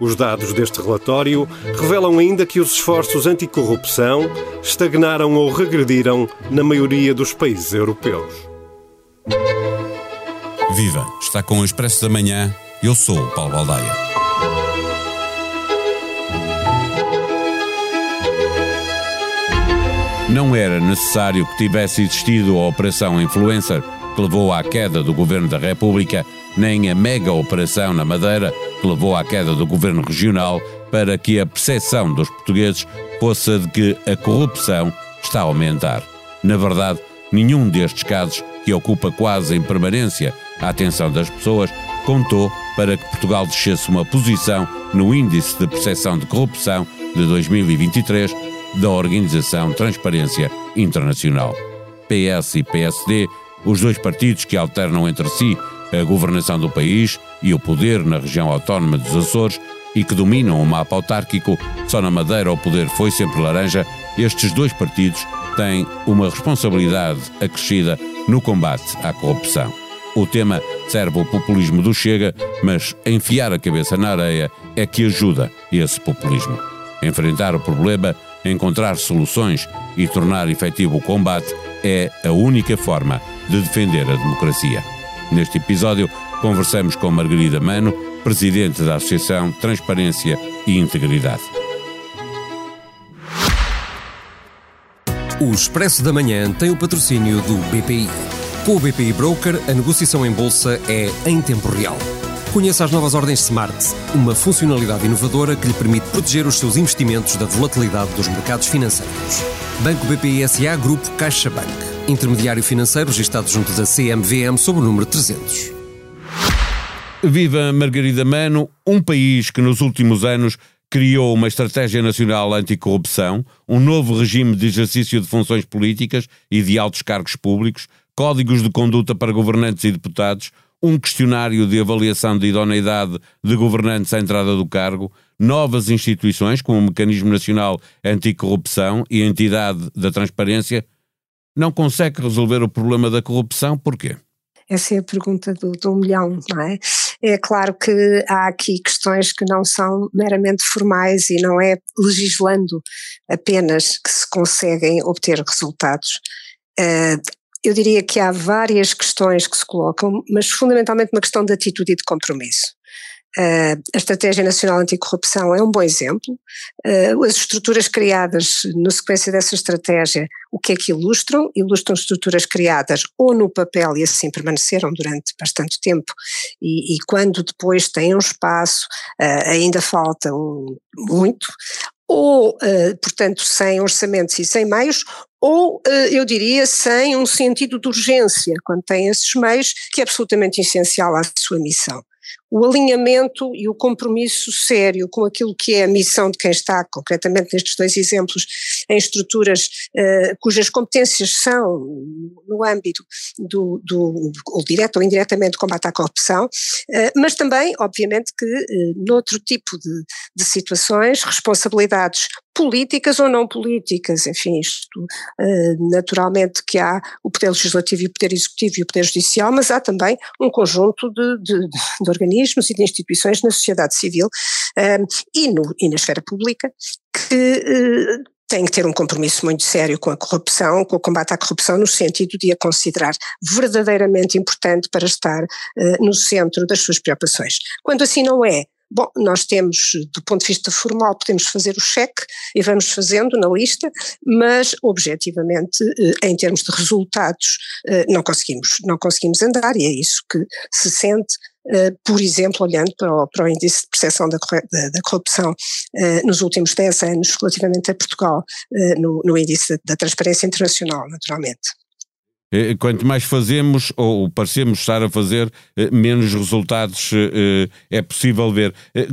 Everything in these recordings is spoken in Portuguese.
Os dados deste relatório revelam ainda que os esforços anticorrupção estagnaram ou regrediram na maioria dos países europeus. Viva! Está com o Expresso da Manhã. Eu sou o Paulo Baldaia. Não era necessário que tivesse existido a Operação Influencer, que levou à queda do Governo da República, nem a mega operação na Madeira, que levou à queda do Governo Regional, para que a percepção dos portugueses fosse de que a corrupção está a aumentar. Na verdade, nenhum destes casos, que ocupa quase em permanência a atenção das pessoas, contou para que Portugal descesse uma posição no Índice de Percepção de Corrupção de 2023 da Organização Transparência Internacional. PS e PSD, os dois partidos que alternam entre si a governação do país e o poder na região autónoma dos Açores e que dominam o mapa autárquico, só na Madeira o poder foi sempre laranja, estes dois partidos têm uma responsabilidade acrescida no combate à corrupção. O tema serve o populismo do Chega, mas enfiar a cabeça na areia é que ajuda esse populismo. Enfrentar o problema, encontrar soluções e tornar efetivo o combate é a única forma de defender a democracia. Neste episódio, conversamos com Margarida Mano, presidente da Associação Transparência e Integridade. O Expresso da Manhã tem o patrocínio do BPI. Com o BPI Broker, a negociação em bolsa é em tempo real. Conheça as novas ordens Smart, uma funcionalidade inovadora que lhe permite proteger os seus investimentos da volatilidade dos mercados financeiros. Banco BPI SA Grupo CaixaBank. Intermediário financeiro registado junto da CMVM sob o número 300. Viva Margarida Mano, um país que nos últimos anos criou uma estratégia nacional anticorrupção, um novo regime de exercício de funções políticas e de altos cargos públicos, códigos de conduta para governantes e deputados, um questionário de avaliação de idoneidade de governantes à entrada do cargo, novas instituições como o Mecanismo Nacional Anticorrupção e a Entidade da Transparência, não consegue resolver o problema da corrupção, porquê? Essa é a pergunta do, do milhão, não é? É claro que há aqui questões que não são meramente formais e não é legislando apenas que se conseguem obter resultados. Uh, eu diria que há várias questões que se colocam, mas fundamentalmente uma questão de atitude e de compromisso. Uh, a Estratégia Nacional Anticorrupção é um bom exemplo. Uh, as estruturas criadas na sequência dessa estratégia, o que é que ilustram? Ilustram estruturas criadas ou no papel e assim permaneceram durante bastante tempo, e, e quando depois têm um espaço, uh, ainda falta um, muito, ou, portanto, sem orçamentos e sem meios, ou eu diria sem um sentido de urgência, quando tem esses meios, que é absolutamente essencial à sua missão o alinhamento e o compromisso sério com aquilo que é a missão de quem está, concretamente nestes dois exemplos, em estruturas uh, cujas competências são no âmbito do, do ou direto ou indiretamente, combate à corrupção, uh, mas também, obviamente, que uh, noutro tipo de, de situações, responsabilidades políticas ou não políticas, enfim, isto uh, naturalmente que há o poder legislativo e o poder executivo e o poder judicial, mas há também um conjunto de, de, de organismos e de instituições na sociedade civil uh, e, no, e na esfera pública que uh, tem que ter um compromisso muito sério com a corrupção, com o combate à corrupção, no sentido de a considerar verdadeiramente importante para estar uh, no centro das suas preocupações. Quando assim não é, Bom, nós temos, do ponto de vista formal, podemos fazer o cheque e vamos fazendo na lista, mas objetivamente, eh, em termos de resultados, não conseguimos, não conseguimos andar e é isso que se sente por exemplo, olhando para o, para o índice de percepção da, da, da corrupção uh, nos últimos 10 anos relativamente a Portugal, uh, no, no, índice da transparência internacional, naturalmente. Eh, quanto mais fazemos ou parecemos estar a fazer, eh, menos resultados eh, é possível ver.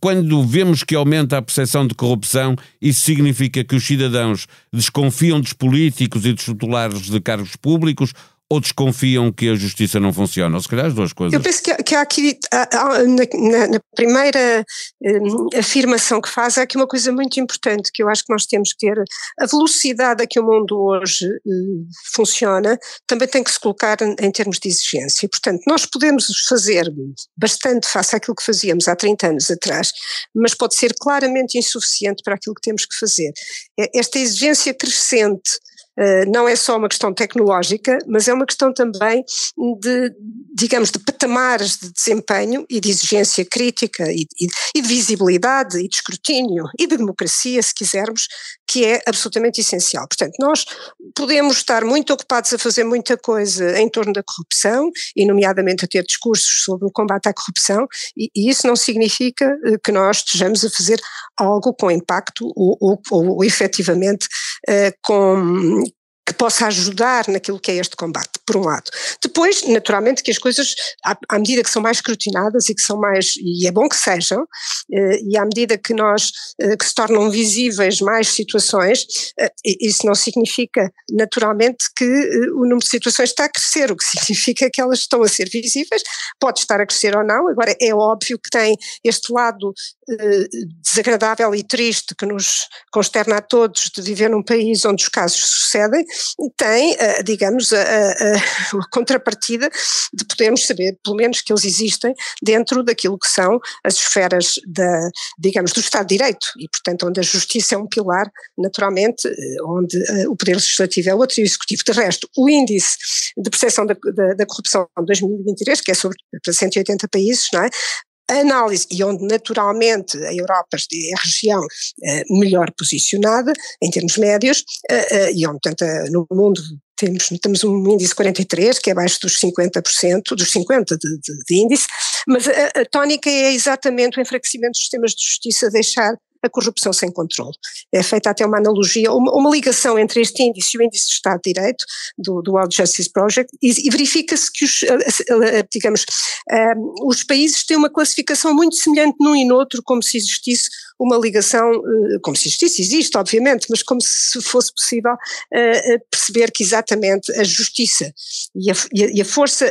Quando vemos que aumenta a percepção de corrupção, isso significa que os cidadãos desconfiam dos políticos e dos titulares de cargos públicos ou desconfiam que a justiça não funciona? Ou se calhar as duas coisas? Eu penso que, que há aqui, na, na, primeira um, afirmação que faz, há aqui uma coisa muito importante que eu acho que nós temos que ter. A velocidade a que o mundo hoje uh, funciona também tem que se colocar em, termos de exigência. Portanto, nós podemos fazer bastante face àquilo que fazíamos há 30 anos atrás, mas pode ser claramente insuficiente para aquilo que temos que fazer. Esta exigência crescente não é só uma questão tecnológica, mas é uma questão também de, digamos, de patamares de desempenho e de exigência crítica e, e, e de visibilidade e de escrutínio e de democracia, se quisermos, que é absolutamente essencial. Portanto, nós podemos estar muito ocupados a fazer muita coisa em torno da corrupção, e nomeadamente a ter discursos sobre o combate à corrupção, e, e isso não significa eh, que nós estejamos a fazer algo com impacto ou, ou, ou efetivamente uh, com, que possa ajudar naquilo que é este combate, por um lado. Depois, naturalmente, que as coisas, à, à medida que são mais escrutinadas e que são mais, e é bom que sejam, eh, e à medida que nós, eh, que se tornam visíveis mais situações, eh, isso não significa, naturalmente, que o número de situações está a crescer, o que significa que elas estão a ser visíveis, pode estar a crescer ou não, agora é óbvio que tem este lado desagradável e triste que nos consterna a todos de viver num país onde os casos sucedem, tem, eh, digamos, a, a, a, contrapartida de podermos saber, pelo menos, que eles existem dentro daquilo que são as esferas da, digamos, do Estado de Direito e, portanto, onde a justiça é um pilar, naturalmente, eh, onde eh, o Poder Legislativo é outro e o Executivo. De resto, o índice de percepção da, da, da corrupção de 2023, que é sobre para 180 países, não é? Análise e onde naturalmente a Europa é a região eh, melhor posicionada em termos médios eh, eh, e onde portanto no mundo temos, temos um índice 43, que é abaixo dos 50%, dos 50% de, de, de índice, mas a, a, tónica é exatamente o enfraquecimento dos sistemas de justiça, deixar a corrupção sem controle. É feita até uma analogia, uma, uma, ligação entre este índice e o índice de Estado de Direito do, do World Justice Project e, e verifica-se que os, digamos, um, os países têm uma classificação muito semelhante num e no outro, como se existisse uma ligação, eh, como se existisse, existe obviamente, mas como se fosse possível uh, perceber que exatamente a justiça e a, e a força,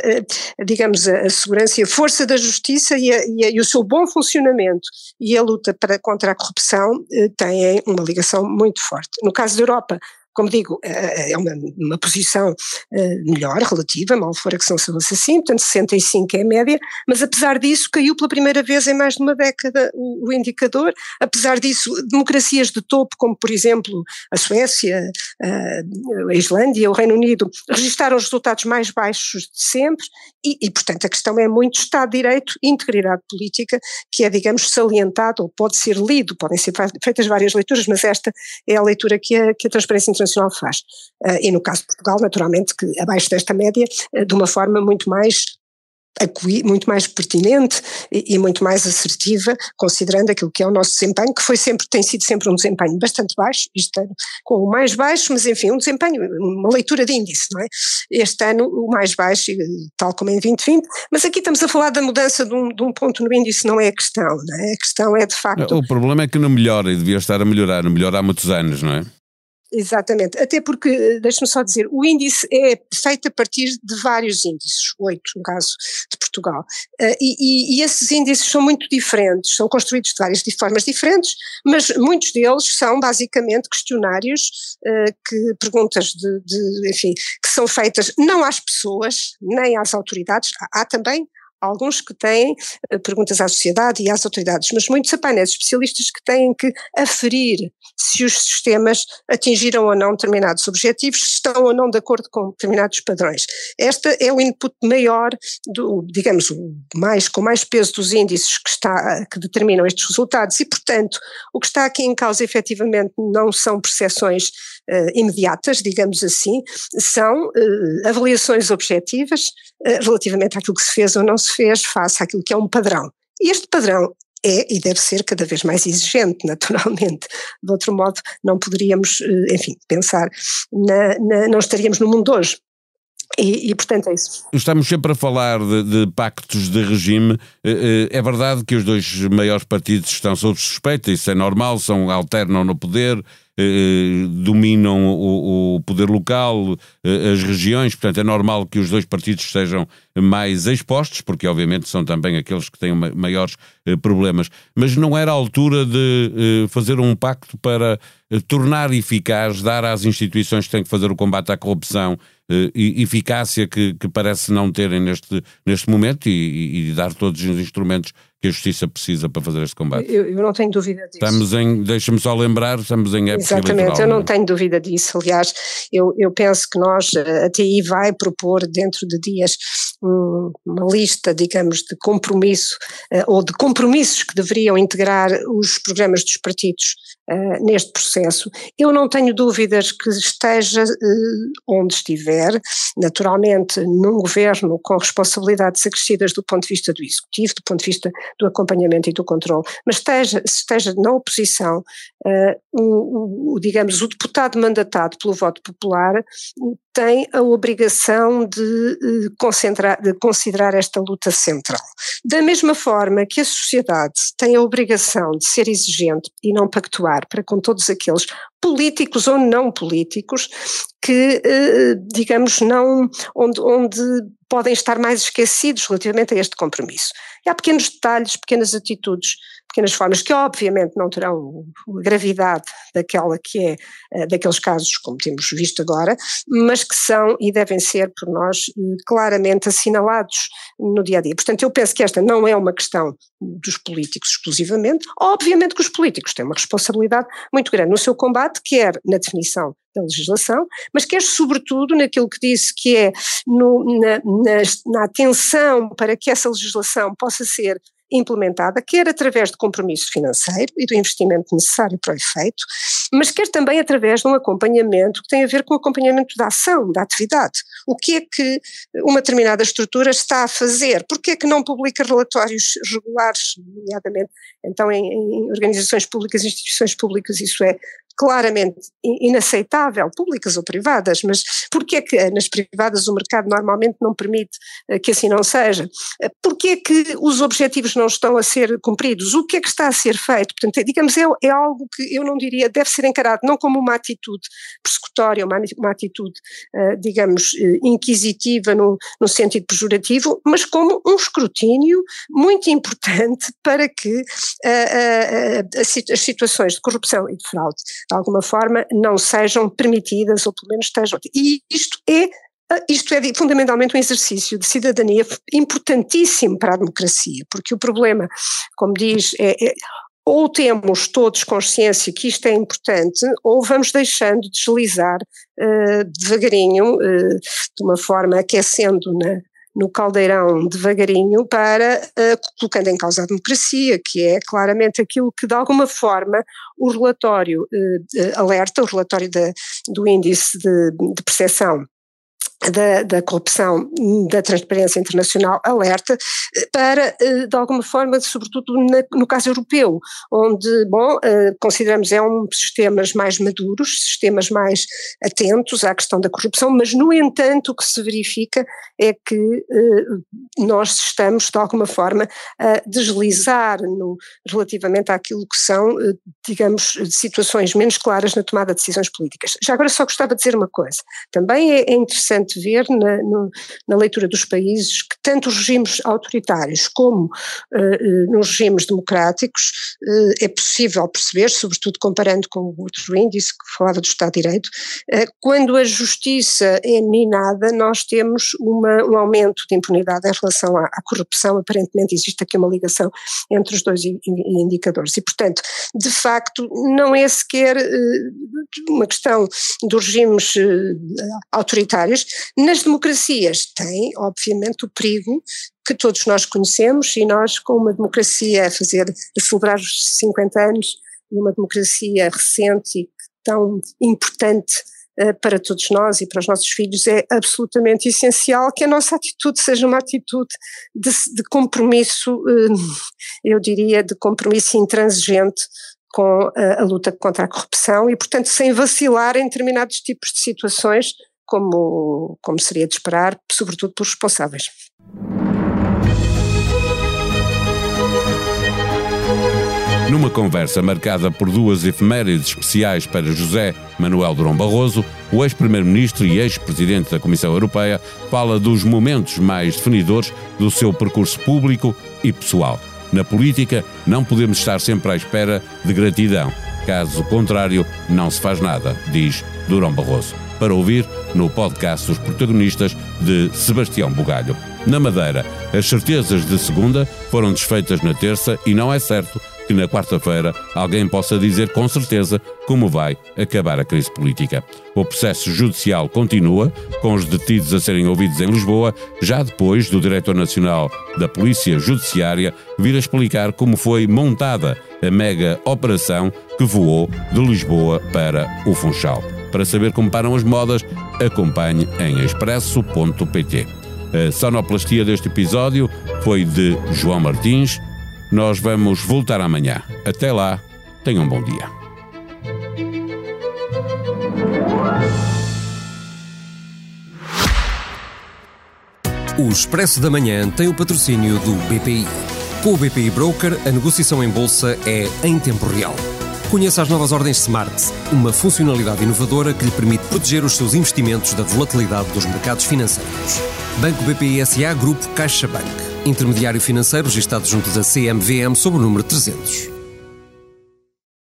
digamos, a, a, segurança e a força da justiça e, a, e, e, o seu bom funcionamento e a luta para, contra a corrupção têm uma ligação muito forte. No caso da Europa, como digo, eh, eh, é uma, uma posição eh, melhor, relativa, mal fora que são se assim, portanto 65 é a média, mas apesar disso caiu pela primeira vez em mais de uma década o, o indicador, apesar disso democracias de topo, como por exemplo a Suécia, a Islândia, o Reino Unido, registaram os resultados mais baixos de sempre e, e portanto a questão é muito Estado de Direito e integridade política, que é digamos salientado ou pode ser lido, podem ser feitas várias leituras, mas esta é a leitura que a, que a Transparência Internacional faz. Uh, e no caso de Portugal, naturalmente, que abaixo desta média, uh, de uma forma muito mais muito mais pertinente e, e, muito mais assertiva, considerando aquilo que é o nosso desempenho, que foi sempre, tem sido sempre um desempenho bastante baixo, este ano com o mais baixo, mas enfim, um desempenho, uma leitura de índice, não é? Este ano o mais baixo, tal como em 2020, mas aqui estamos a falar da mudança de um, de um ponto no índice, não é a questão, não é? A questão é de facto… O problema é que não melhora e devia estar a melhorar, não melhora há muitos anos, não é? Exatamente, até porque, eh, deixe-me só dizer, o índice é feito a partir de vários índices, oito no caso de Portugal, uh, e, e, esses índices são muito diferentes, são construídos de várias formas diferentes, mas muitos deles são basicamente questionários, uh, que, perguntas de, de, enfim, que são feitas não às pessoas, nem às autoridades, há também alguns que têm uh, perguntas à sociedade e às autoridades, mas muitos a painéis especialistas que têm que aferir se os sistemas atingiram ou não determinados objetivos, se estão ou não de acordo com determinados padrões. Este é o input maior, do, digamos, o mais, com mais peso dos índices que, está, que determinam estes resultados e, portanto, o que está aqui em causa efetivamente não são percepções uh, imediatas, digamos assim, são uh, avaliações objetivas relativamente àquilo que se fez ou não se fez face àquilo que é um padrão. E este padrão é e deve ser cada vez mais exigente, naturalmente. De outro modo, não poderíamos, enfim, pensar, na, na, não estaríamos no mundo hoje. E, e, portanto é isso. Estamos sempre a falar de, de, pactos de regime. É verdade que os dois maiores partidos estão sob suspeita, isso é normal, são alternam no poder, eh, dominam o, o, poder local, eh, as regiões, portanto é normal que os dois partidos sejam mais expostos, porque obviamente são também aqueles que têm maiores eh, problemas. Mas não era a altura de eh, fazer um pacto para eh, tornar eficaz, dar às instituições que têm que fazer o combate à corrupção eficácia que, que parece não terem neste, neste momento e, e dar todos os instrumentos que a Justiça precisa para fazer este combate. Eu, eu não tenho dúvida disso. Estamos em, deixa-me só lembrar, estamos em época Exatamente, eu não, não tenho dúvida disso. Aliás, eu, eu penso que nós, a TI vai propor dentro de dias uma lista, digamos, de compromisso uh, ou de compromissos que deveriam integrar os programas dos partidos uh, neste processo. Eu não tenho dúvidas que esteja uh, onde estiver, naturalmente num governo com responsabilidades acrescidas do ponto de vista do executivo, do ponto de vista do acompanhamento e do controle, mas esteja, esteja na oposição, o, o, digamos, o deputado mandatado pelo voto popular tem a obrigação de, concentrar, de considerar esta luta central. Da mesma forma que a sociedade tem a obrigação de ser exigente e não pactuar para com todos aqueles políticos ou não políticos que, eh, digamos, não, onde, onde podem estar mais esquecidos relativamente a este compromisso. E há pequenos detalhes, pequenas atitudes, pequenas formas que obviamente não terão a gravidade daquela que é, eh, daqueles casos como temos visto agora, mas que são e devem ser por nós eh, claramente assinalados no dia a dia. Portanto, eu penso que esta não é uma questão dos políticos exclusivamente, obviamente que os políticos têm uma responsabilidade muito grande no seu combate, quer na definição da legislação, mas quer sobretudo naquilo que disse que é no, na, na, na atenção para que essa legislação possa ser implementada, quer através de compromisso financeiro e do investimento necessário para o efeito, mas quer também através de um acompanhamento que tem a ver com o acompanhamento da ação, da atividade. O que é que uma determinada estrutura está a fazer? Por que é que não publica relatórios regulares, nomeadamente então em, em organizações públicas, instituições públicas, isso é claramente inaceitável, públicas ou privadas, mas porquê é que nas privadas o mercado normalmente não permite eh, que assim não seja? Eh, porquê é que os objetivos não estão a ser cumpridos? O que é que está a ser feito? Portanto, digamos, é, é algo que eu não diria, deve ser encarado não como uma atitude persecutória, uma, uma atitude, uh, digamos, inquisitiva no, no sentido pejorativo, mas como um escrutínio muito importante para que uh, uh, as situações de corrupção e de fraude de alguma forma, não sejam permitidas, ou pelo menos estejam. E isto é isto é fundamentalmente um exercício de cidadania importantíssimo para a democracia, porque o problema, como diz, é, é ou temos todos consciência que isto é importante, ou vamos deixando deslizar uh, devagarinho, uh, de uma forma aquecendo na, no caldeirão devagarinho para uh, colocando em causa a democracia, que é claramente aquilo que de alguma forma o relatório uh, alerta, o relatório do índice de, de percepção da, da, corrupção da transparência internacional alerta eh, para, eh, de alguma forma, sobretudo na, no caso europeu, onde, bom, eh, consideramos é um sistemas mais maduros, sistemas mais atentos à questão da corrupção, mas, no entanto, o que se verifica é que nós estamos, de alguma forma, a deslizar no, relativamente àquilo que são, digamos, situações menos claras na tomada de decisões políticas. Já agora só gostava de dizer uma coisa, também é, é interessante ver na, no, na leitura dos países que tanto os regimes autoritários como uh, nos regimes democráticos uh, é possível perceber, sobretudo comparando com o outro índice que falava do Estado de Direito, uh, quando a justiça é minada, nós temos uma, um aumento de impunidade em relação à, à, corrupção, aparentemente existe aqui uma ligação entre os dois indicadores. E, portanto, de facto, não é sequer uma questão dos regimes autoritários, nas democracias tem, obviamente, o perigo que todos nós conhecemos e nós, com uma democracia a fazer, a celebrar os 50 anos, uma democracia recente e tão importante uh, para todos nós e para os nossos filhos, é absolutamente essencial que a nossa atitude seja uma atitude de, de compromisso, uh, eu diria, de compromisso intransigente com uh, a luta contra a corrupção e, portanto, sem vacilar em determinados tipos de situações como, como seria de esperar, sobretudo pelos responsáveis. Numa conversa marcada por duas efemérides especiais para José Manuel Durão Barroso, o ex-primeiro-ministro e ex-presidente da Comissão Europeia fala dos momentos mais definidores do seu percurso público e pessoal. Na política, não podemos estar sempre à espera de gratidão. Caso contrário, não se faz nada, diz Durão Barroso. Para ouvir no podcast dos protagonistas de Sebastião Bugalho. Na Madeira, as certezas de segunda foram desfeitas na terça e não é certo que na quarta-feira alguém possa dizer com certeza como vai acabar a crise política. O processo judicial continua, com os detidos a serem ouvidos em Lisboa, já depois do Diretor Nacional da Polícia Judiciária vir a explicar como foi montada a mega operação que voou de Lisboa para o Funchal. Para saber como param as modas, acompanhe em expresso.pt. A sonoplastia deste episódio foi de João Martins. Nós vamos voltar amanhã. Até lá, tenham um bom dia. O Expresso da Manhã tem o patrocínio do BPI. Com o BPI Broker, a negociação em bolsa é em tempo real. Conheça as novas ordens Smart, uma funcionalidade inovadora que lhe permite proteger os seus investimentos da volatilidade dos mercados financeiros. Banco BPI SA Grupo CaixaBank. Intermediário financeiro registrado junto da CMVM sob o número 300.